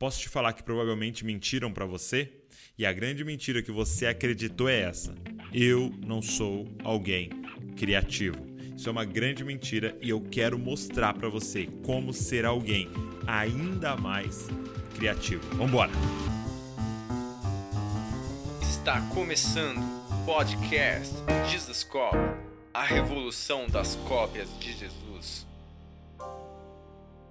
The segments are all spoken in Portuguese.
Posso te falar que provavelmente mentiram para você? E a grande mentira que você acreditou é essa: eu não sou alguém criativo. Isso é uma grande mentira e eu quero mostrar para você como ser alguém ainda mais criativo. Vamos embora. Está começando o podcast Jesus Cop, a revolução das cópias de Jesus.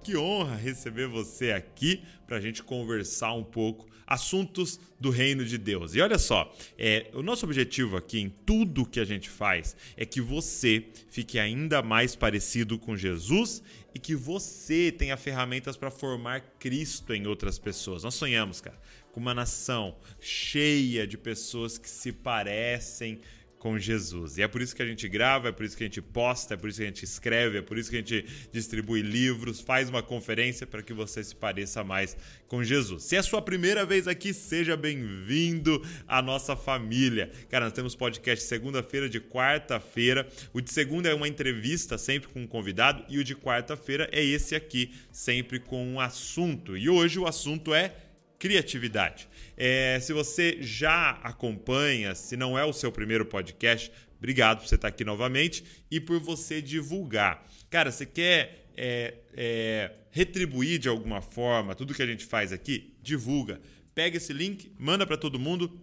Que honra receber você aqui para a gente conversar um pouco assuntos do reino de Deus. E olha só, é, o nosso objetivo aqui em tudo que a gente faz é que você fique ainda mais parecido com Jesus e que você tenha ferramentas para formar Cristo em outras pessoas. Nós sonhamos, cara, com uma nação cheia de pessoas que se parecem com Jesus. E é por isso que a gente grava, é por isso que a gente posta, é por isso que a gente escreve, é por isso que a gente distribui livros, faz uma conferência para que você se pareça mais com Jesus. Se é a sua primeira vez aqui, seja bem-vindo à nossa família. Cara, nós temos podcast segunda-feira, de quarta-feira. O de segunda é uma entrevista, sempre com um convidado, e o de quarta-feira é esse aqui, sempre com um assunto. E hoje o assunto é criatividade. É, se você já acompanha, se não é o seu primeiro podcast, obrigado por você estar aqui novamente e por você divulgar. Cara, você quer é, é, retribuir de alguma forma tudo que a gente faz aqui? Divulga. Pega esse link, manda para todo mundo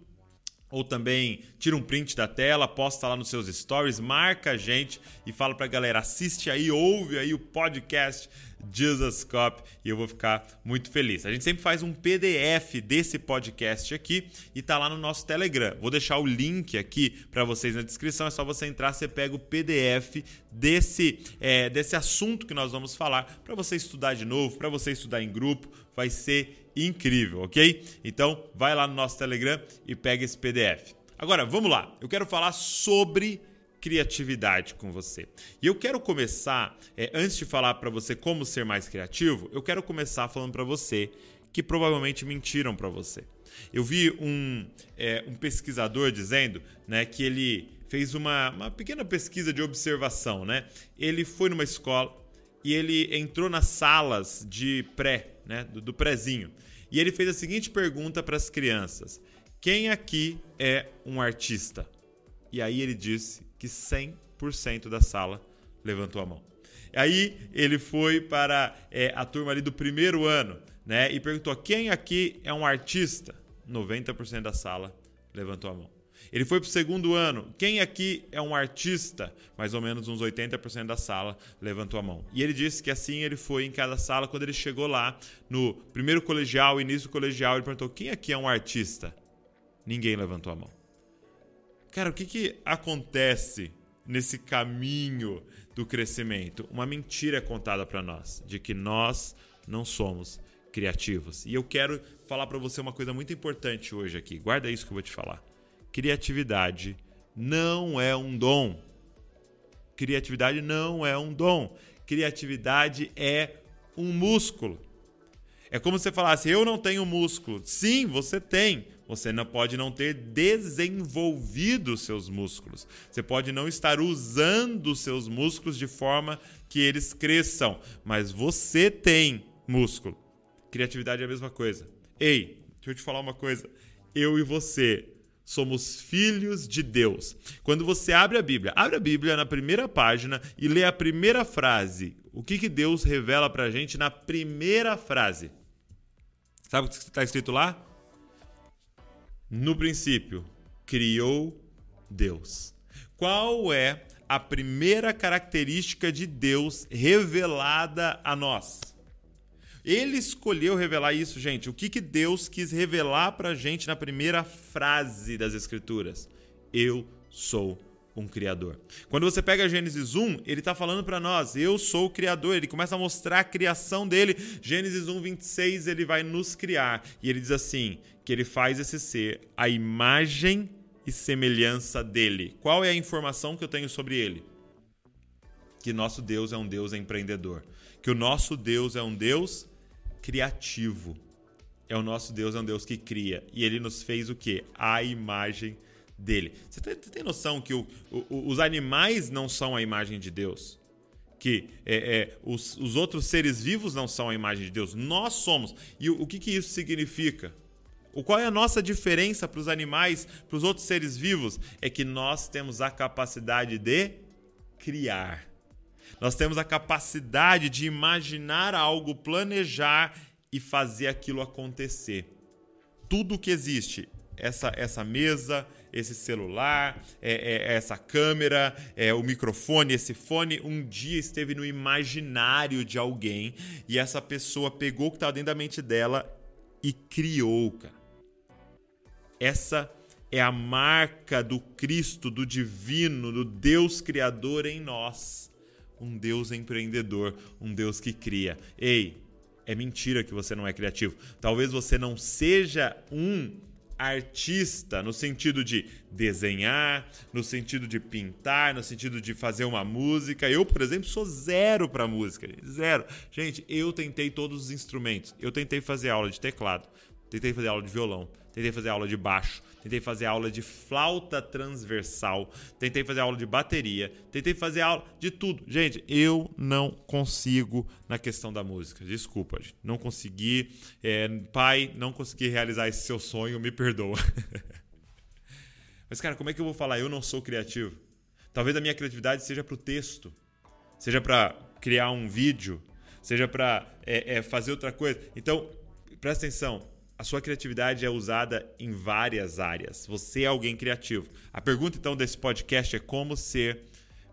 ou também tira um print da tela, posta lá nos seus stories, marca a gente e fala pra galera, assiste aí, ouve aí o podcast Jesus Cop e eu vou ficar muito feliz. A gente sempre faz um PDF desse podcast aqui e tá lá no nosso Telegram. Vou deixar o link aqui para vocês na descrição, é só você entrar, você pega o PDF desse, é, desse assunto que nós vamos falar para você estudar de novo, para você estudar em grupo, vai ser incrível, ok? Então, vai lá no nosso Telegram e pega esse PDF. Agora, vamos lá. Eu quero falar sobre criatividade com você. E eu quero começar, é, antes de falar para você como ser mais criativo, eu quero começar falando para você que provavelmente mentiram para você. Eu vi um, é, um pesquisador dizendo né, que ele fez uma, uma pequena pesquisa de observação. Né? Ele foi numa escola e ele entrou nas salas de pré, né, do, do prézinho. E ele fez a seguinte pergunta para as crianças: Quem aqui é um artista? E aí ele disse que 100% da sala levantou a mão. Aí ele foi para é, a turma ali do primeiro ano, né? E perguntou: quem aqui é um artista? 90% da sala levantou a mão. Ele foi para o segundo ano. Quem aqui é um artista? Mais ou menos uns 80% da sala levantou a mão. E ele disse que assim ele foi em cada sala. Quando ele chegou lá, no primeiro colegial, início do colegial, ele perguntou: quem aqui é um artista? Ninguém levantou a mão. Cara, o que, que acontece nesse caminho do crescimento? Uma mentira é contada para nós de que nós não somos criativos. E eu quero falar para você uma coisa muito importante hoje aqui. Guarda isso que eu vou te falar. Criatividade não é um dom. Criatividade não é um dom. Criatividade é um músculo. É como você falasse: Eu não tenho músculo. Sim, você tem. Você não pode não ter desenvolvido seus músculos. Você pode não estar usando seus músculos de forma que eles cresçam, mas você tem músculo. Criatividade é a mesma coisa. Ei, deixa eu te falar uma coisa. Eu e você somos filhos de Deus. Quando você abre a Bíblia, abre a Bíblia na primeira página e lê a primeira frase. O que, que Deus revela para a gente na primeira frase? Sabe o que está escrito lá? No princípio, criou Deus. Qual é a primeira característica de Deus revelada a nós? Ele escolheu revelar isso, gente. O que, que Deus quis revelar para a gente na primeira frase das Escrituras? Eu sou um criador. Quando você pega Gênesis 1, ele está falando para nós, eu sou o criador. Ele começa a mostrar a criação dele. Gênesis 1, 26, ele vai nos criar. E ele diz assim, que ele faz esse ser a imagem e semelhança dele. Qual é a informação que eu tenho sobre ele? Que nosso Deus é um Deus empreendedor. Que o nosso Deus é um Deus criativo. É o nosso Deus é um Deus que cria. E ele nos fez o quê? A imagem dele. Você tem, noção que o, o, os animais não são a imagem de Deus? que é, é, os, os, outros seres vivos não são a imagem de Deus, nós somos. E o, o que, que isso significa? O qual é a nossa diferença para os animais, para os outros seres vivos? É que nós temos a capacidade de criar. Nós temos a capacidade de imaginar algo, planejar e fazer aquilo acontecer. Tudo que existe, essa, essa mesa, esse celular, é, é, essa câmera, é, o microfone, esse fone, um dia esteve no imaginário de alguém e essa pessoa pegou o que estava dentro da mente dela e criou, cara. Essa é a marca do Cristo, do divino, do Deus criador em nós. Um Deus empreendedor, um Deus que cria. Ei, é mentira que você não é criativo. Talvez você não seja um artista no sentido de desenhar, no sentido de pintar, no sentido de fazer uma música. Eu, por exemplo, sou zero para música, zero. Gente, eu tentei todos os instrumentos. Eu tentei fazer aula de teclado, tentei fazer aula de violão, tentei fazer aula de baixo, tentei fazer aula de flauta transversal, tentei fazer aula de bateria, tentei fazer aula de tudo. Gente, eu não consigo na questão da música. Desculpa, gente. não consegui. É, pai, não consegui realizar esse seu sonho, me perdoa. Mas, cara, como é que eu vou falar? Eu não sou criativo. Talvez a minha criatividade seja para o texto, seja para criar um vídeo, seja para é, é, fazer outra coisa. Então, presta atenção a sua criatividade é usada em várias áreas. Você é alguém criativo. A pergunta então desse podcast é como ser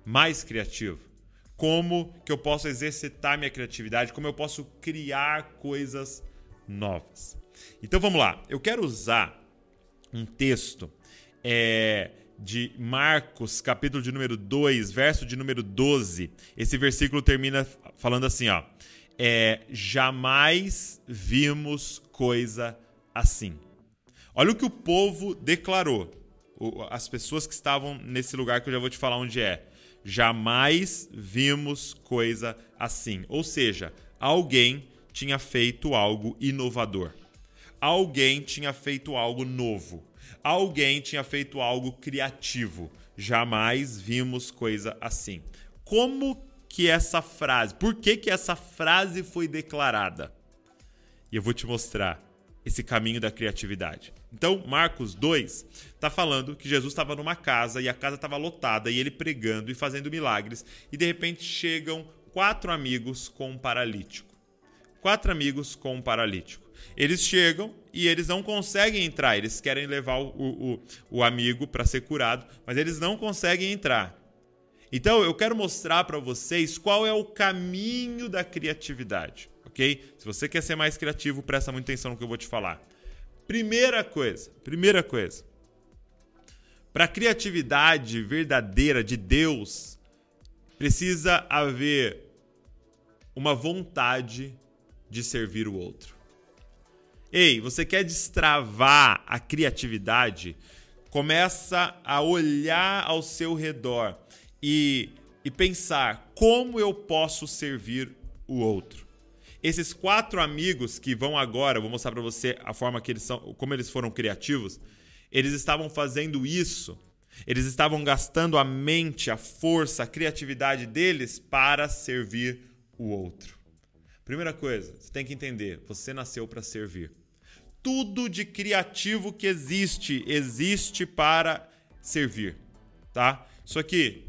mais criativo. Como que eu posso exercitar minha criatividade? Como eu posso criar coisas novas? Então vamos lá. Eu quero usar um texto é, de Marcos, capítulo de número 2, verso de número 12. Esse versículo termina falando assim, ó é jamais vimos coisa assim. Olha o que o povo declarou. As pessoas que estavam nesse lugar que eu já vou te falar onde é. Jamais vimos coisa assim. Ou seja, alguém tinha feito algo inovador. Alguém tinha feito algo novo. Alguém tinha feito algo criativo. Jamais vimos coisa assim. Como que essa frase, por que, que essa frase foi declarada? E eu vou te mostrar esse caminho da criatividade. Então, Marcos 2 está falando que Jesus estava numa casa e a casa estava lotada e ele pregando e fazendo milagres. E de repente chegam quatro amigos com um paralítico. Quatro amigos com um paralítico. Eles chegam e eles não conseguem entrar. Eles querem levar o, o, o amigo para ser curado, mas eles não conseguem entrar. Então eu quero mostrar para vocês qual é o caminho da criatividade, ok? Se você quer ser mais criativo, presta muita atenção no que eu vou te falar. Primeira coisa, primeira coisa. Para a criatividade verdadeira de Deus, precisa haver uma vontade de servir o outro. Ei, você quer destravar a criatividade? Começa a olhar ao seu redor e, e pensar como eu posso servir o outro. Esses quatro amigos que vão agora, vou mostrar para você a forma que eles são, como eles foram criativos. Eles estavam fazendo isso. Eles estavam gastando a mente, a força, a criatividade deles para servir o outro. Primeira coisa, você tem que entender, você nasceu para servir. Tudo de criativo que existe existe para servir, tá? Isso aqui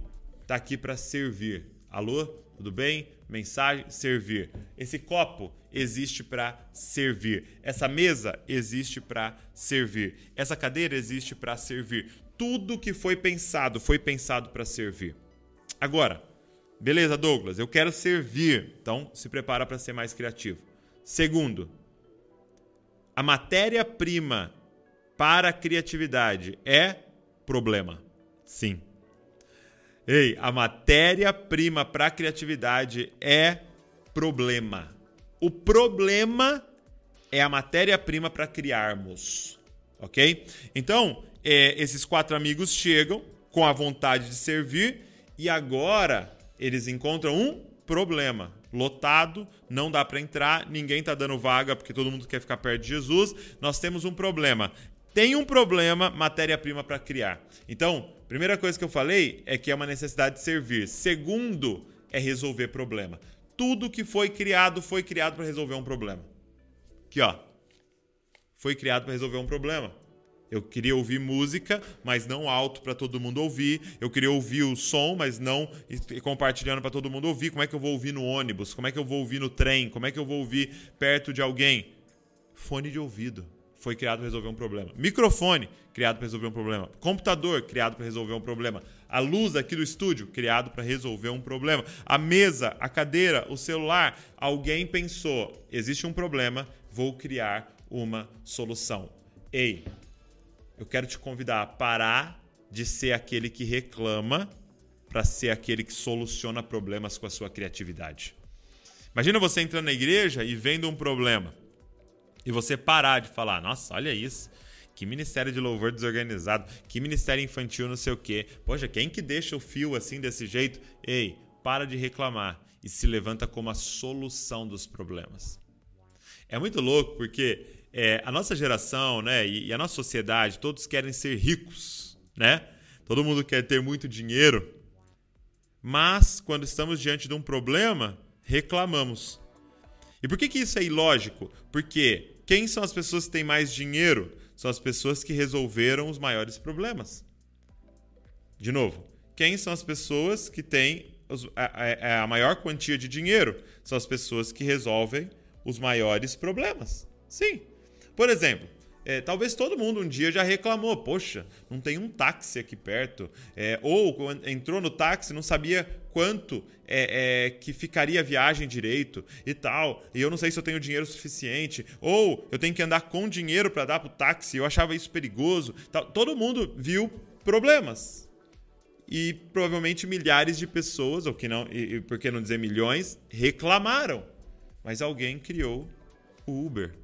está aqui para servir. Alô? Tudo bem? Mensagem: servir. Esse copo existe para servir. Essa mesa existe para servir. Essa cadeira existe para servir. Tudo que foi pensado foi pensado para servir. Agora, beleza, Douglas, eu quero servir. Então, se prepara para ser mais criativo. Segundo, a matéria-prima para a criatividade é problema. Sim. Ei, a matéria-prima para a criatividade é problema. O problema é a matéria-prima para criarmos, ok? Então, é, esses quatro amigos chegam com a vontade de servir e agora eles encontram um problema. Lotado, não dá para entrar, ninguém está dando vaga porque todo mundo quer ficar perto de Jesus. Nós temos um problema. Tem um problema, matéria-prima para criar. Então, Primeira coisa que eu falei é que é uma necessidade de servir. Segundo, é resolver problema. Tudo que foi criado foi criado para resolver um problema. Aqui, ó. Foi criado para resolver um problema. Eu queria ouvir música, mas não alto para todo mundo ouvir. Eu queria ouvir o som, mas não compartilhando para todo mundo ouvir. Como é que eu vou ouvir no ônibus? Como é que eu vou ouvir no trem? Como é que eu vou ouvir perto de alguém? Fone de ouvido foi criado para resolver um problema. Microfone, criado para resolver um problema. Computador, criado para resolver um problema. A luz aqui do estúdio, criado para resolver um problema. A mesa, a cadeira, o celular. Alguém pensou: existe um problema, vou criar uma solução. Ei, eu quero te convidar a parar de ser aquele que reclama para ser aquele que soluciona problemas com a sua criatividade. Imagina você entrando na igreja e vendo um problema e você parar de falar, nossa, olha isso. Que ministério de louvor desorganizado, que ministério infantil não sei o quê. Poxa, quem que deixa o fio assim desse jeito? Ei, para de reclamar e se levanta como a solução dos problemas. É muito louco porque é, a nossa geração né, e, e a nossa sociedade, todos querem ser ricos, né? Todo mundo quer ter muito dinheiro, mas quando estamos diante de um problema, reclamamos. E por que, que isso é ilógico? Porque quem são as pessoas que têm mais dinheiro? São as pessoas que resolveram os maiores problemas. De novo, quem são as pessoas que têm a, a, a maior quantia de dinheiro? São as pessoas que resolvem os maiores problemas. Sim. Por exemplo, é, talvez todo mundo um dia já reclamou, poxa, não tem um táxi aqui perto. É, ou entrou no táxi não sabia quanto é, é, que ficaria a viagem direito e tal. E eu não sei se eu tenho dinheiro suficiente. Ou eu tenho que andar com dinheiro para dar pro táxi. Eu achava isso perigoso. Tal. Todo mundo viu problemas. E provavelmente milhares de pessoas, ou que não, e, por que não dizer milhões, reclamaram. Mas alguém criou o Uber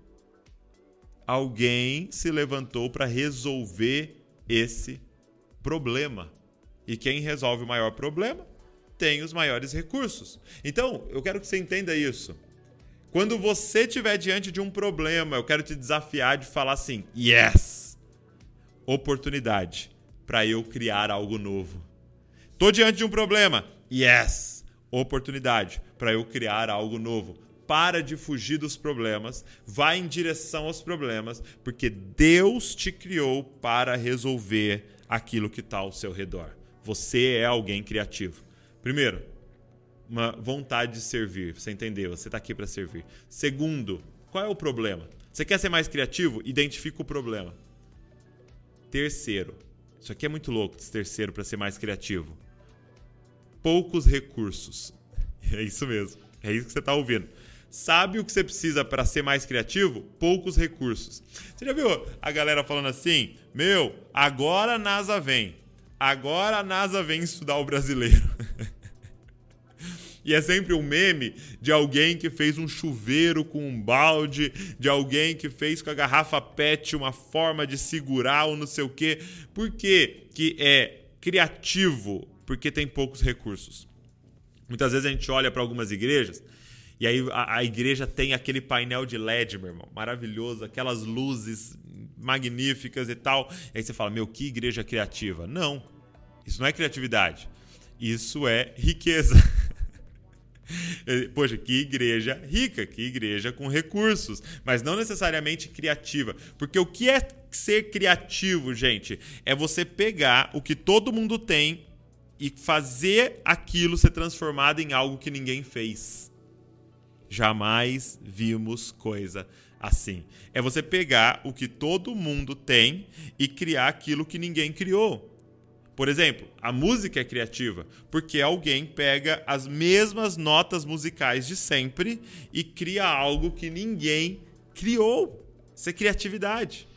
alguém se levantou para resolver esse problema. E quem resolve o maior problema tem os maiores recursos. Então, eu quero que você entenda isso. Quando você estiver diante de um problema, eu quero te desafiar de falar assim: yes! Oportunidade para eu criar algo novo. Tô diante de um problema. Yes! Oportunidade para eu criar algo novo para de fugir dos problemas, vai em direção aos problemas, porque Deus te criou para resolver aquilo que está ao seu redor. Você é alguém criativo. Primeiro, uma vontade de servir. Você entendeu? Você está aqui para servir. Segundo, qual é o problema? Você quer ser mais criativo? Identifica o problema. Terceiro, isso aqui é muito louco, esse terceiro para ser mais criativo. Poucos recursos. É isso mesmo. É isso que você está ouvindo sabe o que você precisa para ser mais criativo? Poucos recursos. Você já viu a galera falando assim? Meu, agora a NASA vem. Agora a NASA vem estudar o brasileiro. E é sempre um meme de alguém que fez um chuveiro com um balde, de alguém que fez com a garrafa PET uma forma de segurar ou não sei o quê. Por que é criativo? Porque tem poucos recursos. Muitas vezes a gente olha para algumas igrejas e aí a, a, igreja tem aquele painel de LED, meu irmão, maravilhoso, aquelas luzes magníficas e tal. E aí você fala, meu, que igreja criativa. Não, isso não é criatividade. Isso é riqueza. Poxa, que igreja rica, que igreja com recursos, mas não necessariamente criativa. Porque o que é ser criativo, gente? É você pegar o que todo mundo tem e fazer aquilo ser transformado em algo que ninguém fez. Jamais vimos coisa assim. É você pegar o que todo mundo tem e criar aquilo que ninguém criou. Por exemplo, a música é criativa porque alguém pega as mesmas notas musicais de sempre e cria algo que ninguém criou. Isso é criatividade.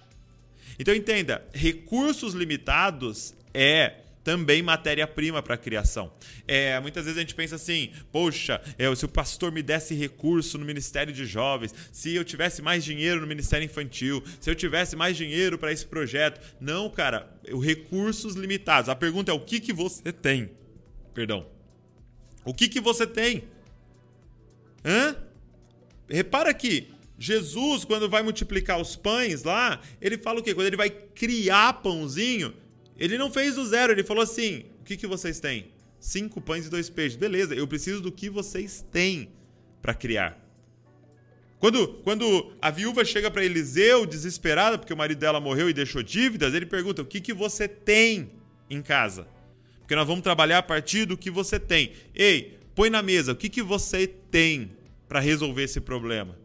Então entenda, recursos limitados é também matéria-prima para a criação. É, muitas vezes a gente pensa assim: poxa, eu, se o pastor me desse recurso no ministério de jovens, se eu tivesse mais dinheiro no ministério infantil, se eu tivesse mais dinheiro para esse projeto. Não, cara, recursos limitados. A pergunta é: o que, que você tem? Perdão. O que, que você tem? Hã? Repara que Jesus, quando vai multiplicar os pães lá, ele fala o quê? Quando ele vai criar pãozinho, ele não fez do zero, ele falou assim: o que, que vocês têm? cinco pães e dois peixes. Beleza, eu preciso do que vocês têm para criar. Quando, quando a viúva chega para Eliseu, desesperada, porque o marido dela morreu e deixou dívidas, ele pergunta: o que, que você tem em casa? Porque nós vamos trabalhar a partir do que você tem. Ei, põe na mesa, o que, que você tem para resolver esse problema?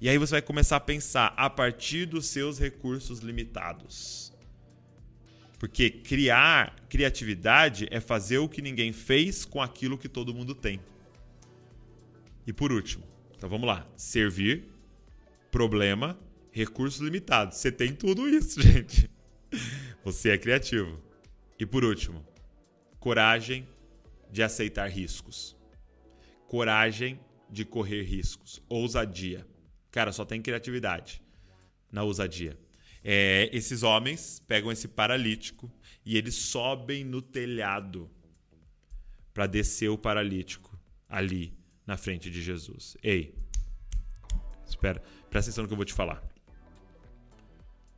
E aí você vai começar a pensar a partir dos seus recursos limitados. Porque criar criatividade é fazer o que ninguém fez com aquilo que todo mundo tem. E por último, então vamos lá: servir, problema, recursos limitados. Você tem tudo isso, gente. Você é criativo. E por último, coragem de aceitar riscos. Coragem de correr riscos. Ousadia. Cara, só tem criatividade na ousadia. É, esses homens pegam esse paralítico e eles sobem no telhado para descer o paralítico ali na frente de Jesus. Ei, espera, presta atenção no que eu vou te falar.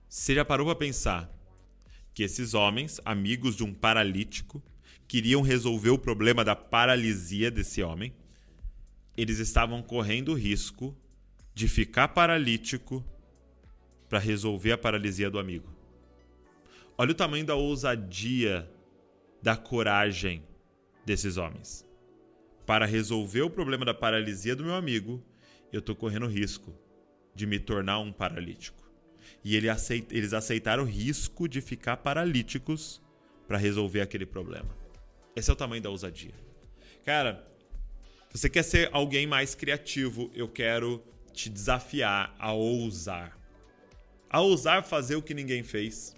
Você já parou para pensar que esses homens, amigos de um paralítico, queriam resolver o problema da paralisia desse homem? Eles estavam correndo o risco de ficar paralítico para resolver a paralisia do amigo. Olha o tamanho da ousadia, da coragem desses homens. Para resolver o problema da paralisia do meu amigo, eu estou correndo risco de me tornar um paralítico. E ele aceit eles aceitaram o risco de ficar paralíticos para resolver aquele problema. Esse é o tamanho da ousadia. Cara, você quer ser alguém mais criativo, eu quero te desafiar a ousar a ousar fazer o que ninguém fez.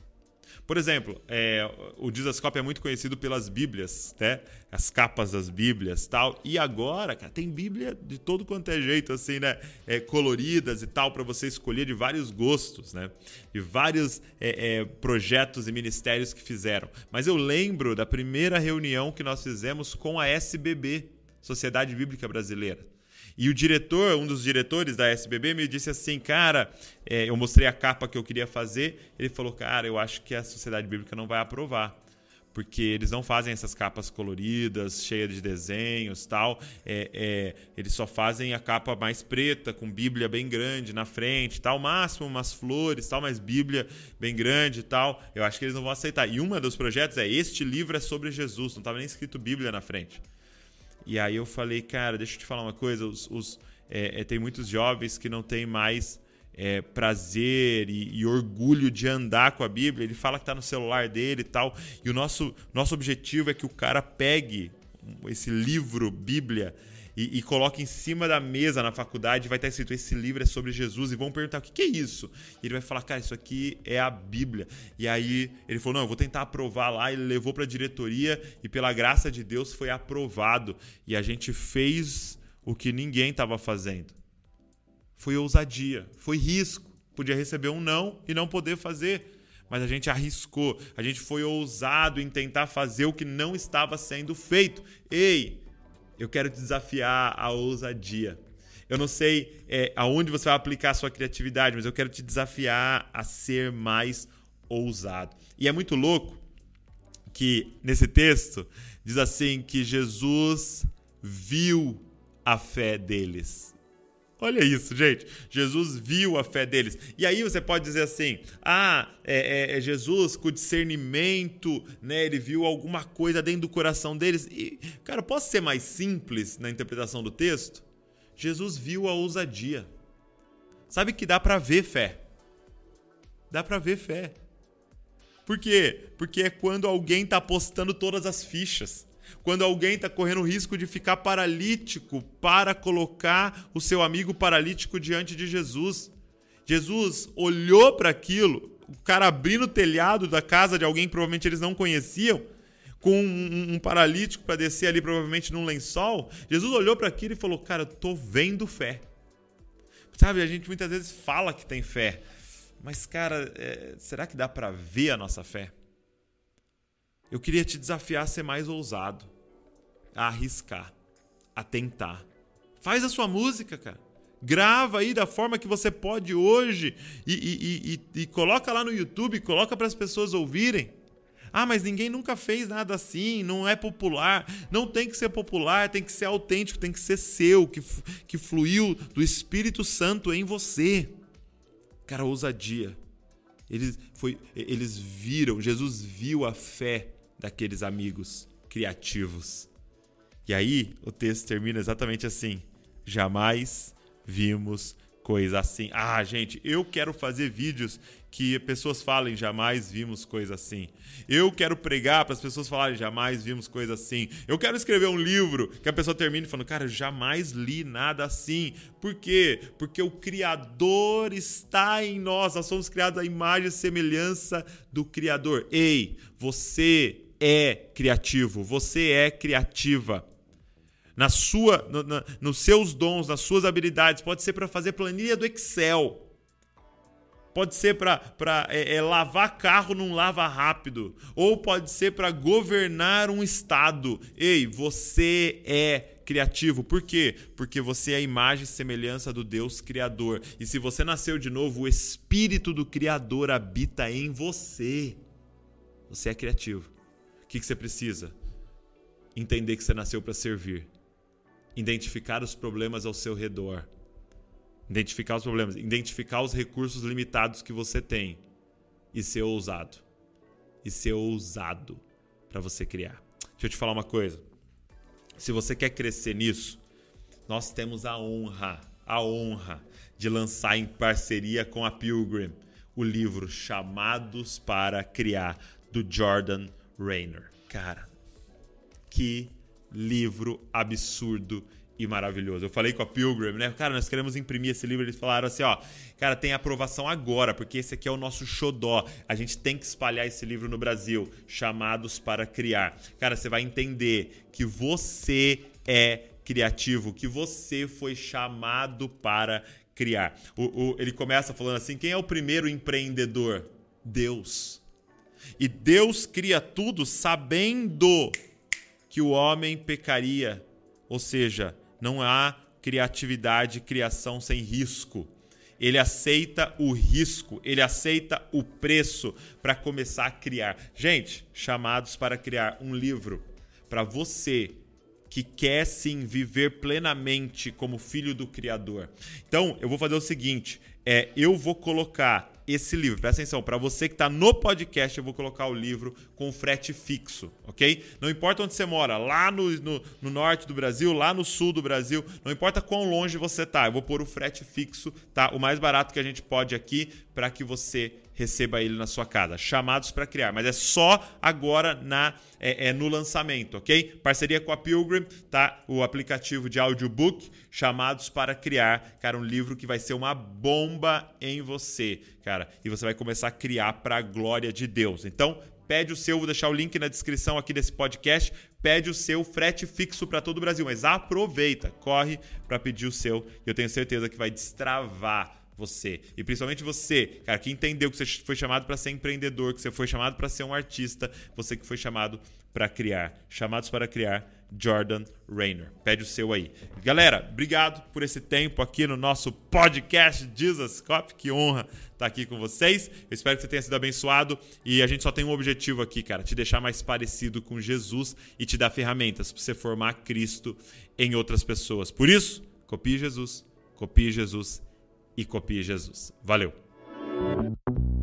Por exemplo, é, o Dizascope é muito conhecido pelas Bíblias, né? As capas das Bíblias tal. E agora, cara, tem Bíblia de todo quanto é jeito, assim, né? É, coloridas e tal, para você escolher de vários gostos, né? De vários é, é, projetos e ministérios que fizeram. Mas eu lembro da primeira reunião que nós fizemos com a SBB, Sociedade Bíblica Brasileira. E o diretor, um dos diretores da SBB, me disse assim, cara, é, eu mostrei a capa que eu queria fazer. Ele falou, cara, eu acho que a Sociedade Bíblica não vai aprovar porque eles não fazem essas capas coloridas, cheias de desenhos tal. É, é, eles só fazem a capa mais preta, com Bíblia bem grande na frente, tal. Máximo umas flores, tal, mas Bíblia bem grande tal. Eu acho que eles não vão aceitar. E um dos projetos é: este livro é sobre Jesus, não estava nem escrito Bíblia na frente. E aí eu falei, cara, deixa eu te falar uma coisa, os, os é, é, tem muitos jovens que não têm mais é, prazer e, e, orgulho de andar com a Bíblia. Ele fala que está no celular dele e tal. E o nosso, nosso objetivo é que o cara pegue esse livro, Bíblia, e, e coloca em cima da mesa na faculdade, vai estar escrito: esse livro é sobre Jesus. E vão perguntar: o que, que é isso? E ele vai falar: cara, isso aqui é a Bíblia. E aí ele falou: não, eu vou tentar aprovar lá. Ele levou para a diretoria e, pela graça de Deus, foi aprovado. E a gente fez o que ninguém estava fazendo. Foi ousadia, foi risco. Podia receber um não e não poder fazer mas a gente arriscou, a gente foi ousado em tentar fazer o que não estava sendo feito. Ei, eu quero te desafiar a ousadia. Eu não sei é, aonde você vai aplicar a sua criatividade, mas eu quero te desafiar a ser mais ousado. E é muito louco que nesse texto diz assim que Jesus viu a fé deles. Olha isso, gente. Jesus viu a fé deles. E aí você pode dizer assim: ah, é, é, é Jesus com discernimento, né? Ele viu alguma coisa dentro do coração deles. E, cara, posso ser mais simples na interpretação do texto? Jesus viu a ousadia. Sabe que dá para ver fé. Dá para ver fé. Por quê? Porque é quando alguém está apostando todas as fichas quando alguém está correndo risco de ficar paralítico para colocar o seu amigo paralítico diante de Jesus. Jesus olhou para aquilo, o cara abrindo o telhado da casa de alguém que provavelmente eles não conheciam, com um, um paralítico para descer ali, provavelmente num lençol. Jesus olhou para aquilo e falou: Cara, eu tô vendo fé. Sabe, a gente muitas vezes fala que tem fé, mas, cara, é, será que dá para ver a nossa fé? Eu queria te desafiar a ser mais ousado, a arriscar, a tentar. Faz a sua música, cara. Grava aí da forma que você pode hoje e, e, e, e coloca lá no YouTube, coloca para as pessoas ouvirem. Ah, mas ninguém nunca fez nada assim, não é popular. Não tem que ser popular, tem que ser autêntico, tem que ser seu, que, que fluiu do Espírito Santo em você. Cara, ousadia. Eles, foi, eles viram, Jesus viu a fé daqueles amigos criativos. E aí o texto termina exatamente assim: jamais vimos coisa assim. Ah, gente, eu quero fazer vídeos que pessoas falem jamais vimos coisa assim. Eu quero pregar para as pessoas falarem jamais vimos coisa assim. Eu quero escrever um livro que a pessoa termine falando, cara, jamais li nada assim. Por quê? Porque o Criador está em nós. Nós somos criados à imagem e semelhança do Criador. Ei, você é criativo, você é criativa na sua, no, na, nos seus dons, nas suas habilidades. Pode ser para fazer planilha do Excel. Pode ser para é, é, lavar carro num lava rápido. Ou pode ser para governar um estado. Ei, você é criativo. Por quê? Porque você é a imagem e semelhança do Deus Criador. E se você nasceu de novo, o Espírito do Criador habita em você. Você é criativo. Que, que você precisa? Entender que você nasceu para servir identificar os problemas ao seu redor. Identificar os problemas, identificar os recursos limitados que você tem e ser ousado. E ser ousado para você criar. Deixa eu te falar uma coisa. Se você quer crescer nisso, nós temos a honra, a honra de lançar em parceria com a Pilgrim o livro Chamados para Criar do Jordan Rayner. Cara, que livro absurdo e maravilhoso. Eu falei com a Pilgrim, né? Cara, nós queremos imprimir esse livro. Eles falaram assim: ó, cara, tem aprovação agora, porque esse aqui é o nosso xodó. A gente tem que espalhar esse livro no Brasil. Chamados para criar. Cara, você vai entender que você é criativo, que você foi chamado para criar. O, o, ele começa falando assim: quem é o primeiro empreendedor? Deus. E Deus cria tudo sabendo que o homem pecaria. Ou seja, não há criatividade, criação sem risco. Ele aceita o risco, ele aceita o preço para começar a criar. Gente, chamados para criar um livro para você que quer sim viver plenamente como filho do Criador. Então, eu vou fazer o seguinte: é, eu vou colocar esse livro. Presta atenção, para você que está no podcast, eu vou colocar o livro com frete fixo, ok? Não importa onde você mora, lá no, no, no, norte do Brasil, lá no sul do Brasil, não importa quão longe você tá, eu vou pôr o frete fixo, tá? O mais barato que a gente pode aqui para que você receba ele na sua casa. Chamados para criar, mas é só agora na é, é, no lançamento, ok? Parceria com a Pilgrim, tá? O aplicativo de audiobook, Chamados para Criar, cara, um livro que vai ser uma bomba em você, cara, e você vai começar a criar para a glória de Deus. Então, pede o seu, vou deixar o link na descrição aqui desse podcast. Pede o seu frete fixo para todo o Brasil, mas aproveita, corre para pedir o seu. Eu tenho certeza que vai destravar você. E principalmente você, cara, que entendeu que você foi chamado para ser empreendedor, que você foi chamado para ser um artista, você que foi chamado para criar. Chamados para criar, Jordan Rayner. Pede o seu aí. Galera, obrigado por esse tempo aqui no nosso podcast Jesus Cop. Que honra estar aqui com vocês. Eu espero que você tenha sido abençoado e a gente só tem um objetivo aqui, cara, te deixar mais parecido com Jesus e te dar ferramentas para você formar Cristo em outras pessoas. Por isso, copie Jesus, copie Jesus e copie Jesus. Valeu!